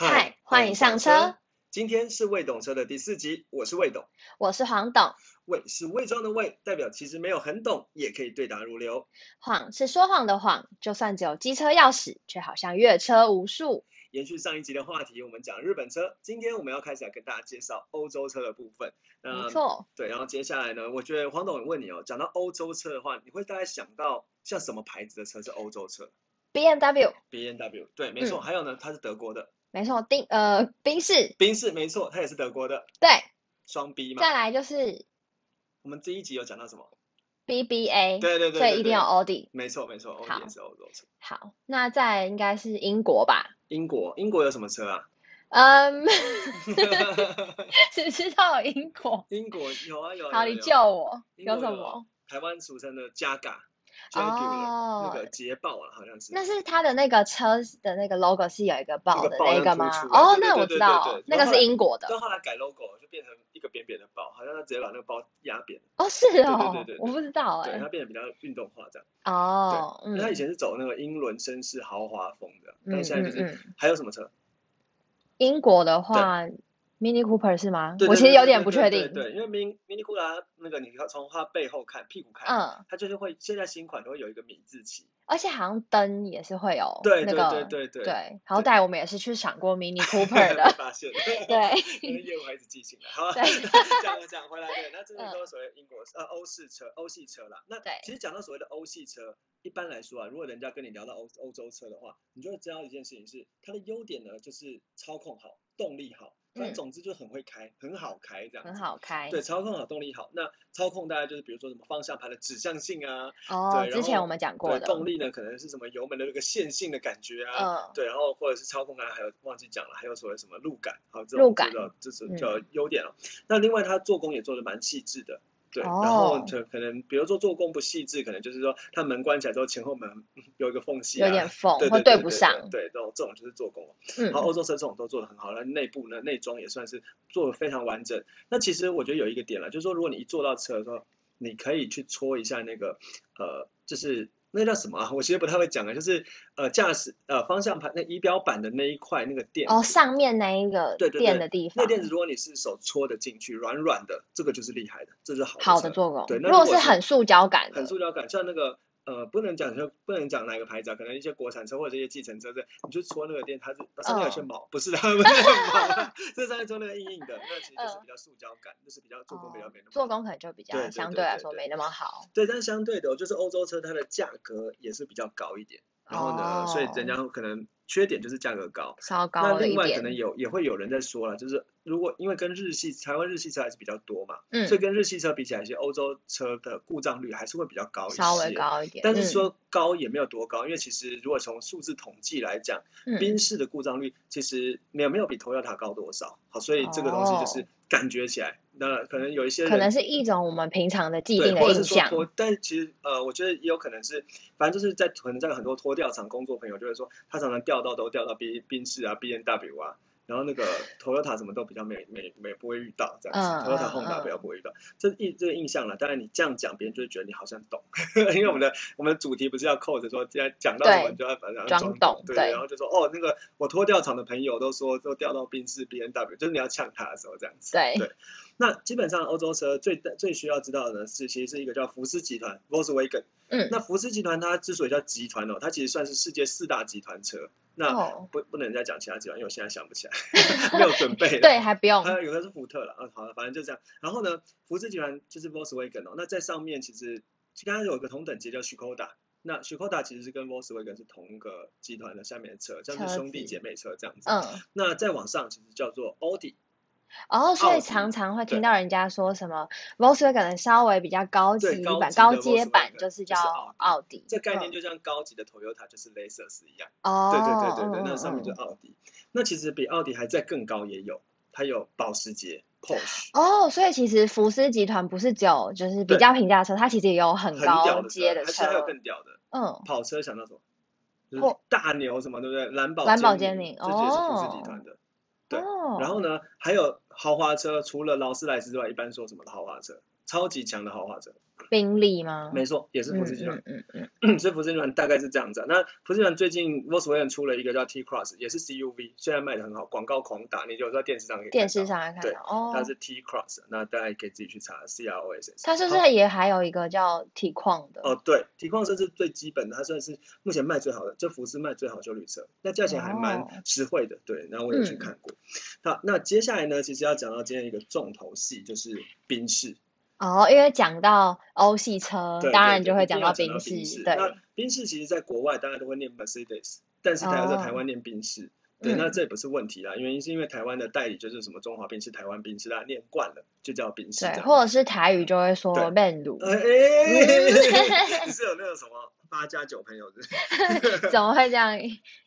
嗨，欢迎上车。今天是未懂车的第四集，我是魏董。我是黄董，魏是伪装的魏，代表其实没有很懂，也可以对答如流。谎是说谎的谎，就算只有机车钥匙，却好像越车无数。延续上一集的话题，我们讲日本车，今天我们要开始来跟大家介绍欧洲车的部分。那没错，对，然后接下来呢，我觉得黄董问你哦，讲到欧洲车的话，你会大概想到像什么牌子的车是欧洲车？B M W。B M W，对，没错。嗯还有呢，它是德国的，没错，丁呃宾士，宾士，没错，它也是德国的，对，双 B 嘛。再来就是我们这一集有讲到什么？B B A，对对对对所以一定要对奥迪。没错没错，欧好迪也是欧洲车。好，那再应该是英国吧？英国，英国有什么车啊？嗯，只知道英国。英国有啊有啊。好，你有有救我，有什么？？台湾俗称的哦那个捷豹啊，好像是。那是它的那个车的那个 logo 是有一个豹的那个吗哦，那我知道，那个是英国的。到后来改 logo 就变成一个扁扁的豹，好像他直接把那个包压扁，哦，是哦对对，对我不知道哎对，哎它。变得比较运动化这样。哦，他以嗯前是走那个英伦绅士豪华风的，嗯但现在就是。还有什么车？英国的话，Mini Cooper 是吗？对我其实有点不确定。对对，因为 Mini Mini Cooper 那个你要从它背后看屁股看，嗯，它就是会现在新款都会有一个米字旗。而且好像灯也是会有对对那个对对对对，好歹我们也是去赏过 Mini Cooper 的。发现，对因为业务还一直记进来。好，对讲讲回来，对，那这些都是所谓英国呃欧式车、欧系车啦。那对其实讲到所谓的欧系车，一般来说啊，如果人家跟你聊到欧欧洲车的话，你就会知道一件事情是它的优点呢，就是操控好、动力好，反总之就很会开，很好开这样。很好开。对，操控好，动力好。那操控大概就是比如说什么方向盘的指向性啊，哦，对之前我们讲过，的。动力呢可能是什么油门的那个线性的感觉啊，嗯，对，然后或者是操控啊，还有忘记讲了，还有所谓什么路感，好，这路感种这是嗯叫优点了。那另外它做工也做的蛮细致的，对，然后就可可能比如说做工不细致，可能就是说它门关起来之后前后门嗯 有一个缝隙啊，有点缝对或对对对不上。对，这种这种就是做工。嗯然后欧洲车这种都做的很好，那内部呢内装也算是做的非常完整。那其实我觉得有一个点了，就是说如果你一坐到车的时候，你可以去搓一下那个呃，就是那叫什么啊？我其实不太会讲啊，就是呃驾驶呃方向盘那仪表板的那一块那个垫哦，上面那一个对垫的地方，那垫子，如果你是手戳的进去，软软的，这个就是厉害的，这是好的好的做工。对，那如果果是很塑胶感的很，塑胶感，像那个呃，不能讲说不能讲哪个牌子啊，可能一些国产车或者一些计程车，这你就戳那个店，它是它上面有些嗯毛，不是它不是毛啊，这上面戳那个硬硬的，那其实就是嗯比较塑胶感，就是比较做工比较哦没那么好。做工可能就比较相对来说没那么好。对，但是相对的哦，就是欧洲车它的价格也是比较高一点，然后呢，所以人家可能缺点就是价格高。稍高那另外可能。有也会有人在说了，就是如果因为跟日系台湾日系车还是比较多嘛，嗯所以跟日系车比起来，其实欧洲车的故障率还是会比较高一些。稍微高一点，但是嗯说高也没有多高，因为其实如果从数字统计来讲，嗯宾士的故障率其实没有没有比 Toyota 高多少。好，所以这个东西就是感觉起来，那可能有一些可能是一种我们平常的既，定的印象。但其实呃，我觉得也有可能是，反正就是在可能在很多拖吊厂工作朋友就会说，他常常掉到都掉到 B 宾士啊、B N W 啊。然后那个 Toyota 什么都比较没没没不会遇到这样子、嗯 t o y o t a 嗯 Honda 嗯比较不会遇到，这印这个印象了。当然你这样讲，别人就会觉得你好像懂，因为我们的我们的主题不是要扣着说，既然讲到什么你就要反正装懂对然后就说哦，那个我拖吊厂的朋友都说都调到宾士 B N W，就是你要呛他的时候这样子。对对，那基本上欧洲车最最需要知道的呢是，其实是一个叫福斯集团 Volkswagen。嗯，那福斯集团它之所以叫集团哦，它其实算是世界四大集团车。那哦，不不能再讲其他集团，因为我现在想不起来，没有准备。对，还不用。还有有的是福特了，啊，好了，反正就这样。然后呢，福斯集团就是 Volkswagen 哦，那在上面其实刚刚有一个同等级叫 Skoda，那 Skoda 其实是跟 Volkswagen 是同一个集团的下面的车，像车是兄弟姐妹车这样子。嗯，那再往上其实叫做 Audi，哦，所以常常会听到人家说什么 Volkswagen 可能稍微比较高级版、高阶版就是叫奥迪。这概念嗯就像高级的 Toyota 就是 Lexus 一样。哦，对对对对对，嗯那上面就嗯奥迪。那其实比奥迪还在更高也有，它有保时捷、Porsche，哦，所以其实福斯集团不是只有就是比较平价的车，它其实也有很高的阶的而且还有。更屌的嗯，跑车，想到什么？大牛什么，对不对？蓝宝蓝宝坚坚尼这也是福斯哦集团的。对哦，然后呢，还有豪华车，除了劳斯莱斯之外，一般说什么豪华车？超级强的豪华车。宾利吗？没错，也是福斯集团。嗯嗯嗯 所以福斯集团大概是这样子、啊。那福斯集团最近 Volkswagen 出了一个叫 T Cross，也是 CUV，现在卖的很好，广告狂打，你就在电视上可以看电视上来看对哦。它是 T Cross，那大家可以自己去查 C R O S S。它是不是也还有一个叫体矿的？哦，对，体矿车是最基本的，它算是目前卖最好的，就福斯卖最好的修旅车，那价钱还蛮哦实惠的，对，然后我有去嗯看过。好，那接下来呢，其实要讲到今天一个重头戏，就是宾士，哦，因为讲到欧系车对，当然就会讲对一定要宾宾士，对，那宾士其实在国外大家都会念 Mercedes，但是台湾在哦。台湾念宾士。对，嗯。那这也不是问题啦，原因是因为台湾的代理就是什么中华宾士、台湾宾士，大家念惯了就叫宾士对，或者是台语就会说对。曼鲁，呃，哎，你是有那个什么八加九朋友是是？怎么会这样？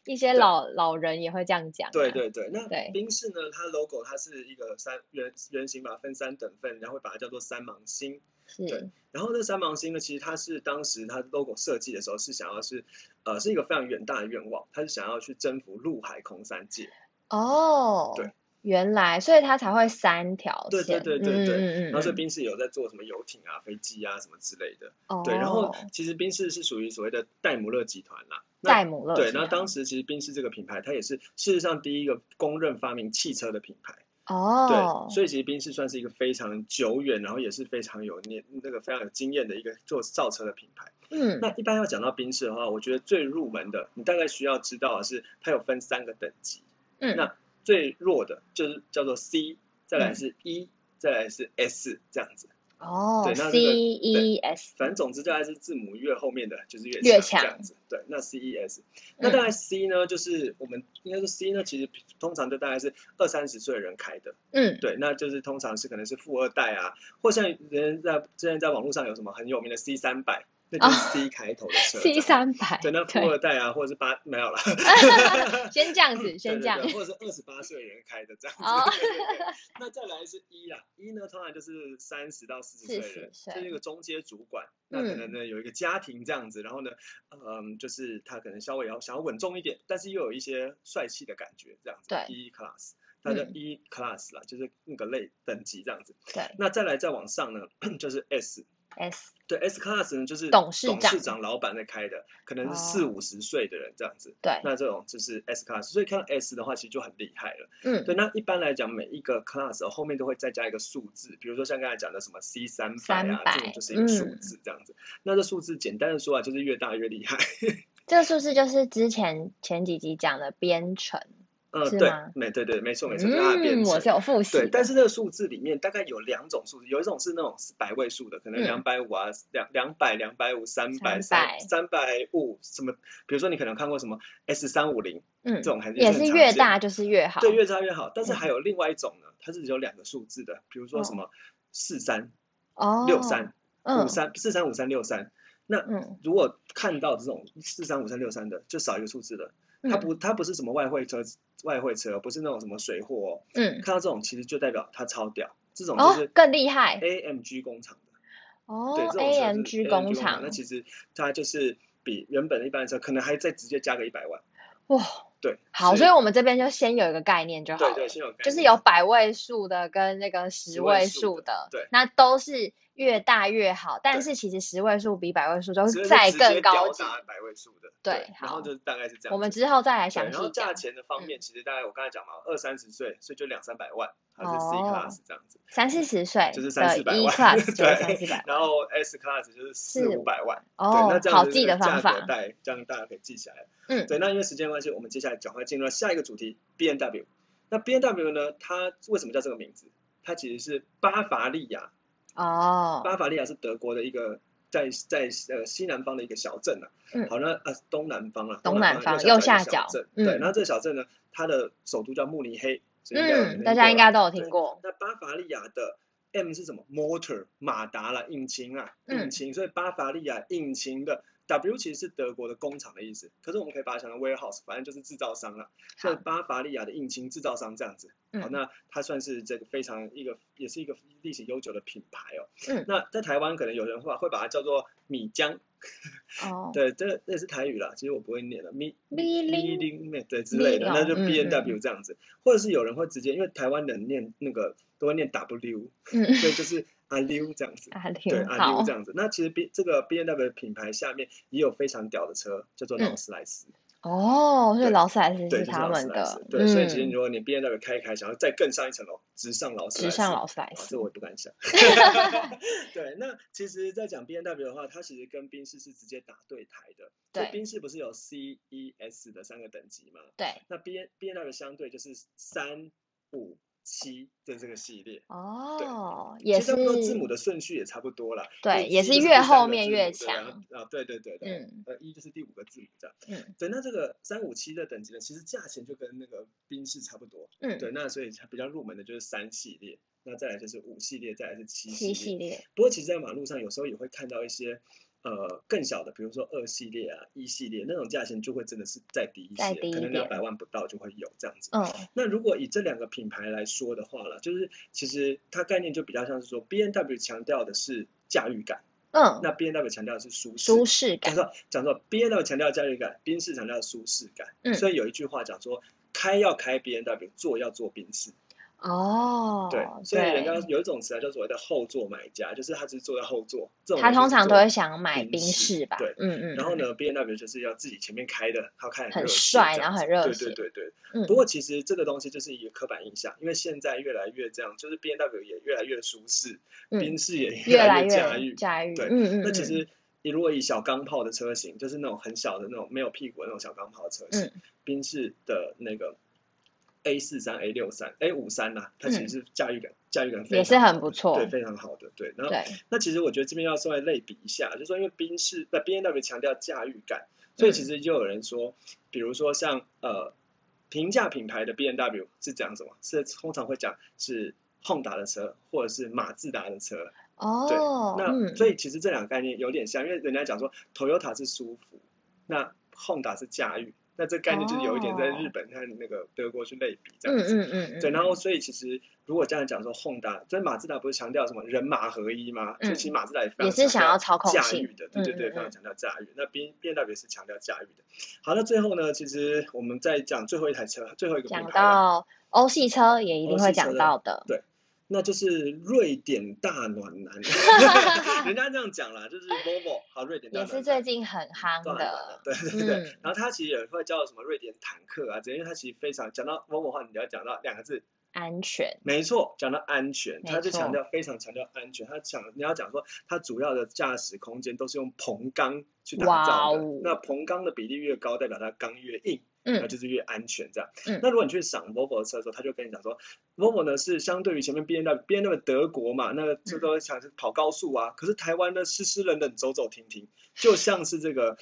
一些老老人也会这样讲啊。对对对，那对宾士呢，它 logo 它是一个三圆圆形吧，分三等份，然后会把它叫做三芒星。对是，然后这三芒星呢，其实它是当时它 logo 设计的时候是想要是呃是一个非常远大的愿望，它是想要去征服陆海空三界。哦，对，原来，所以它才会三条对对线，对对对，嗯嗯嗯然后所以嗯，宾士有在做什么游艇啊、飞机啊什么之类的。哦，对，然后其实宾士是属于所谓的戴姆勒集团啦。戴姆勒对，那当时其实宾士这个品牌，它也是事实上第一个公认发明汽车的品牌。哦，对，所以其实宾士算是一个非常久远，然后也是非常有年那个非常有经验的一个做造车的品牌。嗯，那一般要讲到宾士的话，我觉得最入门的，你大概需要知道的是，它有分三个等级。嗯，那最弱的就是叫做 C，再来嗯是 E，、再来是 S 这样子。哦对那这，C 个 E S，反正总之大概是字母越后面的就是越越强强这样子。对，那 C E S，那嗯大概 C 呢，就是我们应该说 C 呢，其实通常就大概是二三十岁的人开的。嗯，对，那就是通常是可能是富二代啊，或像人在之前在网络上有什么很有名的 C 三百，那就是 C 开头的车这样。，C 三百，对，那富二代啊，或者是八没有了 先这样子，先这样，对或者是二十八岁人开的这样子。那再来是一啦，一呢通常就是三十到四十岁的人，40岁就是一个中阶主管，那可能呢有一个家庭这样子，然后呢，嗯，就是他可能稍微要想要稳重一点，但是又有一些帅气的感觉这样子。对，E class。它叫一 E class 啦，就是那个类等级这样子。对那再来再往上呢，就是 S，，S，对 S class 呢就是董事长董事长老板在开的，可能是四哦五十岁的人这样子。对，那这种就是 S class，所以看到 S 的话，其实就很厉害了。嗯，对，那一般来讲，每一个 class 后面都会再加一个数字，比如说像刚才讲的什么 C 三百啊，300这种就是一个数嗯字这样子。那这数字简单的说啊，就是越大越厉害。这个数字就是之前前几集讲的编程？呃，对，没对对，没错没错，就是它的编嗯，程我是有复习对，但是那个数字里面大概有两种数字，有一种是那种百位数的，可能嗯两百五啊，两两百、两百五、三百、300三三百五什么，比如说你可能看过什么 S 三五零嗯这，种，还是也是越大就是越好，对，越大越好。但是嗯还有另外一种呢，它是只有两个数字的，比如说哦什么四三、哦，六三、嗯五三、四三、五三、六三。那嗯，如果看到这种四三、五三、六三的，就少一个数字了。它嗯不，它不是什么外汇车，外汇车不是那种什么水货哦。嗯，看到这种，其实就代表它超屌，这种就哦是，更厉害 AMG 工厂的。哦对，这种，AMG 工厂，那，其实它就是比原本的一般的车，可能还再直接加个一百万。哇，对，好，所以我们这边就先有一个概念就好了，对对，先有概念就是有百位数的跟那个十十位位数的数的，对那都是越大越好，但是其实十位数比百位数都是是再更高级。百位数的。对然后好就大概是这样。我们之后再来对详细然后价。钱的方面，其实大概我刚才讲嘛，二三十岁，所以就两三百万，它是 C 哦 class 这样子。三四十岁就是三四百 E 万 class 就是三四对百，然后 S class 就是四五百万。对，哦那这，样好子记的方价格法。带，这样大家可以记起来。嗯，对，那因为时间关系，我们接下来赶快进入到下一个主题 B N W。那 B N W 呢，它为什么叫这个名字？它其实是巴伐利亚，哦，巴伐利亚是德国的一个在在呃西南方的一个小镇啊。嗯好，那呃东南方啊，东南方方右下下角镇。嗯对，那这个小镇呢，它的首都叫慕尼黑。嗯，大家应该都有听过。那巴伐利亚的 M 是什么？motor 马达啦，引擎啊，嗯引擎。所以巴伐利亚引擎的 W 其实是德国的工厂的意思，可是我们可以把它想成 warehouse，反正就是制造商啦。所以巴伐利亚的引擎制造商这样子。好，嗯。那它算是这个非常一个，也是一个历史悠久的品牌哦。嗯。那在台湾可能有人会会把它叫做米浆，哦，对，这这也是台语啦，其实我不会念的，米米林米林对之类的，那就嗯 B N 嗯 W 这样子，或者是有人会直接，因为台湾人念那个都会念 W，嗯，所以就是阿溜这样子。阿对，阿溜这，样子。那其实 B 这个 B N W 的品牌下面也有非常屌的车，叫做嗯劳斯莱斯。哦，所以劳斯莱斯对，是他们的对，所以其实嗯，如果你 B N W 开一开，想要再更上一层楼，直上劳斯莱斯，直上劳斯莱啊，斯这，我也不敢想。对，那其实，在讲 B N W 的话，它其实跟宾士是直接打对台的。对宾士不是有 C、E、S 的三个等级吗？对，那 B N B N W 相对就是三、五、七的这个系列。哦，其也是实差不多字母的顺序也差不多了。对，也是越后面越强，啊，对对对对，嗯呃，一就是第五个字母这样。嗯对，那这个三五七的等级呢，其实价钱就跟那个宾士差不多。嗯，对，那所以它比较入门的就是三系列，那再来就是五系列，再来是七七系列。系列，不过其实，在马路上有时候也会看到一些呃更小的，比如说二系列啊、一系列那种价钱就会真的是再低一些，一可能两百万不到就会有这样子。嗯那如果以这两个品牌来说的话啦，就是其实它概念就比较像是说，B N W 强调的是驾驭感，嗯，那 B N W 强调的是舒适。舒适感，讲说讲说 B N W 强调驾驭感，宾士强调舒适感。嗯所以有一句话讲说，开要开 B N W，坐要坐宾士。哦，对，所以人家有一种词啊，叫所谓的后座买家，就是他只是坐在后座。这种他通常都会想买宾宾士士吧，对嗯嗯，嗯，然后呢，B N W 就是要自己前面开的，他看很帅然后很热血对对对。嗯不过其实这个东西就是一个刻板印象，因为现在越来越这样，就是 B N W 也越来越舒适，嗯宾士也越来越驾驭。驾驭，对嗯嗯，嗯那其实你如果以小钢炮的车型，就是那种很小的那种没有屁股的那种小钢炮的车型嗯，宾士的那个 A 四三、A 六三、A 五三呐，它其实是驾驭感驾驭感非常嗯也是很不错对，非常好的，对。然后对，那其实我觉得这边要稍微类比一下，就是说因为宾士那 B N W 强调驾驭感，所以其实就有人说，比如说像呃平价品牌的 B N W 是讲什么？是通常会讲是 Honda 的车或者是马自达的车。哦，对那嗯，所以其实这两个概念有点像，因为人家讲说 Toyota 是舒服，那 Honda 是驾驭，那这概念就是有一点在日本和那个德国去类比这嗯样子。嗯嗯嗯，对，然后所以其实如果这样讲说，Honda，所以马自达不是强调什么人马合一吗？所以其实马自达也非常嗯也是想要操控驾驭的，对对对，非常强调驾驭。那 B B N W 也是强调驾驭的。好，那最后呢，其实我们再讲最后一台车，最后一个品讲到欧系车也一定会讲到的，那就是瑞典大暖男，人家这样讲啦，就是 Volvo，好，瑞典大也是。最近很夯的，对对对，嗯然后他其实也会叫什么瑞典坦克啊，因为他其实非常讲到 Volvo 的话，你要讲到两个字，安全，没错，讲到安全，他就错强调非常强调安全。他讲你要讲说，它主要的驾驶空间都是用硼钢去打造的。那硼钢的比例越高，代表它钢越硬，那嗯就是越安全这样。嗯那如果你去赏 Volvo 的车的时候，他就跟你讲说，Volvo 呢是相对于前面 B N W，B N W 德国嘛，那个这都想是跑高速啊，可是台湾呢湿湿冷冷走走停停，就像是这个。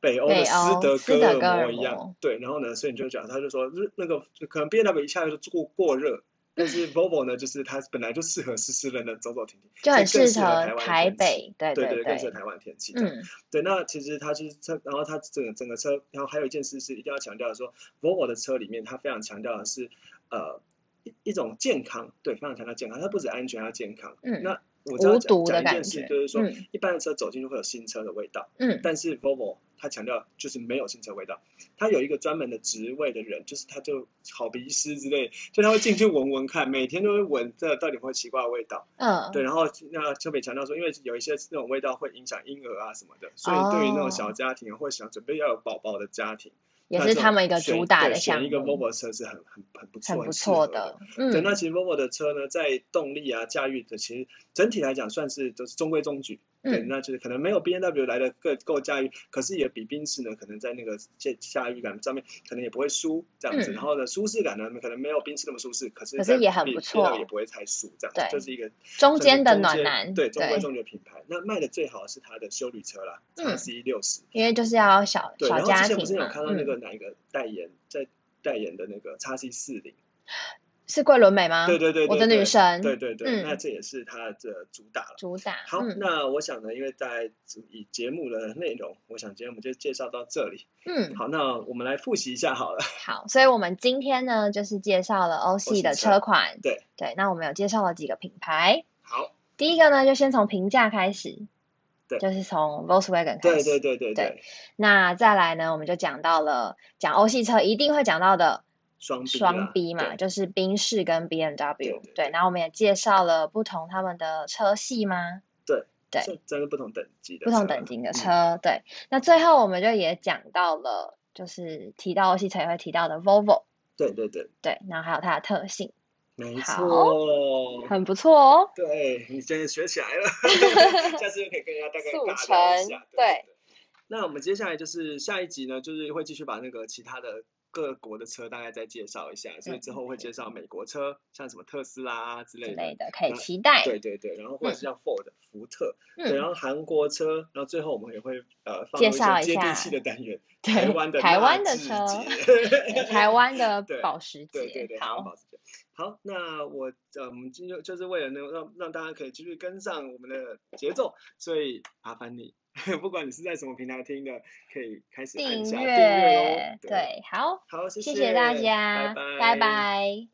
北欧的斯德哥尔摩一样，对，然后呢，所以你就讲，他就说，日那个可能 B N W 一下就过过热，但是 Volvo 呢，就是它本来就适合湿湿冷冷走走停停，就很适合合台台湾天气北，对对对更适合台湾天气。嗯对，那其实它就是车，然后它整个整个车，然后还有一件事是一定要强调的说，Volvo 的车里面它非常强调的是呃一一种健康，对，非常强调健康，它不止安全，还要健康。嗯那我知道讲讲一件，事就是说，嗯一般的车走进去会有新车的味道，嗯但是 Volvo 它强调就是没有新车味道，它有一个专门的职位的人，就是他就好鼻师之类，就他会进去闻闻看，每天都会闻这到底会奇怪的味道。嗯，对，然后那特别强调说，因为有一些那种味道会影响婴儿啊什么的，所以对于那种小家庭或想准备要有宝宝的家庭，也是他们一个主打的项选一个目，Volvo 车是很很很不错、很不错的，对，嗯那其实 Volvo 的车呢，在动力啊、驾驭的，其实整体来讲算是都是中规中矩。对，嗯那就是可能没有 B N W 来的更够驾驭，可是也比宾士呢，可能在那个驾驾驭感上面，可能也不会输这样子。嗯然后呢，舒适感呢，可能没有宾士那么舒适，可是可是也很不错也不会太输这样子，对就是一个中间的暖男，对，中规，中矩的品牌。那卖的最好的是它的修旅车啦嗯，x C 六十。因为就是要小对，小然后之前不是有看到那嗯，个哪一个代言在代言的那个叉 C 四零。是桂纶镁吗？对对对，我的女神，对对对，嗯那这也是它的主打了。主打，好，嗯那我想呢，因为在以节目的内容，我想今天我们就介绍到这里。嗯，好，那我们来复习一下好了。好，所以我们今天呢，就是介绍了欧系的系车车款，对对，那我们有介绍了几个品牌，好，第一个呢，就先从平价开始，对就是从 Volkswagen 开对始，对对对对那再来呢，我们就讲到了讲欧系车一定会讲到的双 B 双 B 嘛，就是宾士跟 B M 对 W 对。对，然后我们也介绍了不同他们的车系吗？对对真的不同等级的不同等级的嗯车。对，那最后我们就也讲到了，就是提到欧系车也会提到的 Volvo。对对对，对，然后还有它的特性，没好错。很不错哦。对你真的学起来了，下次就可以跟人家大概速大聊一成下。对对。那我们接下来就是下一集呢，就是会继续把那个其他的各国的车大概再介绍一下，所以之后会介绍美国车，像什么特斯拉啊之之类的。可以期待。对对对，然后或者是像 Ford、福特，对，嗯，然后韩国车，然后最后我们也会呃介绍一下。些接地气的单元，台湾的台湾的车。台湾的保时捷，对对对，好，保时捷。好，那我呃，我们今天就是为了能让让大家可以继续跟上我们的节奏，所以麻烦你，不管你是在什么平台听的，可以开始按订阅阅哦。，对，好，好，谢谢谢大拜家，拜，拜拜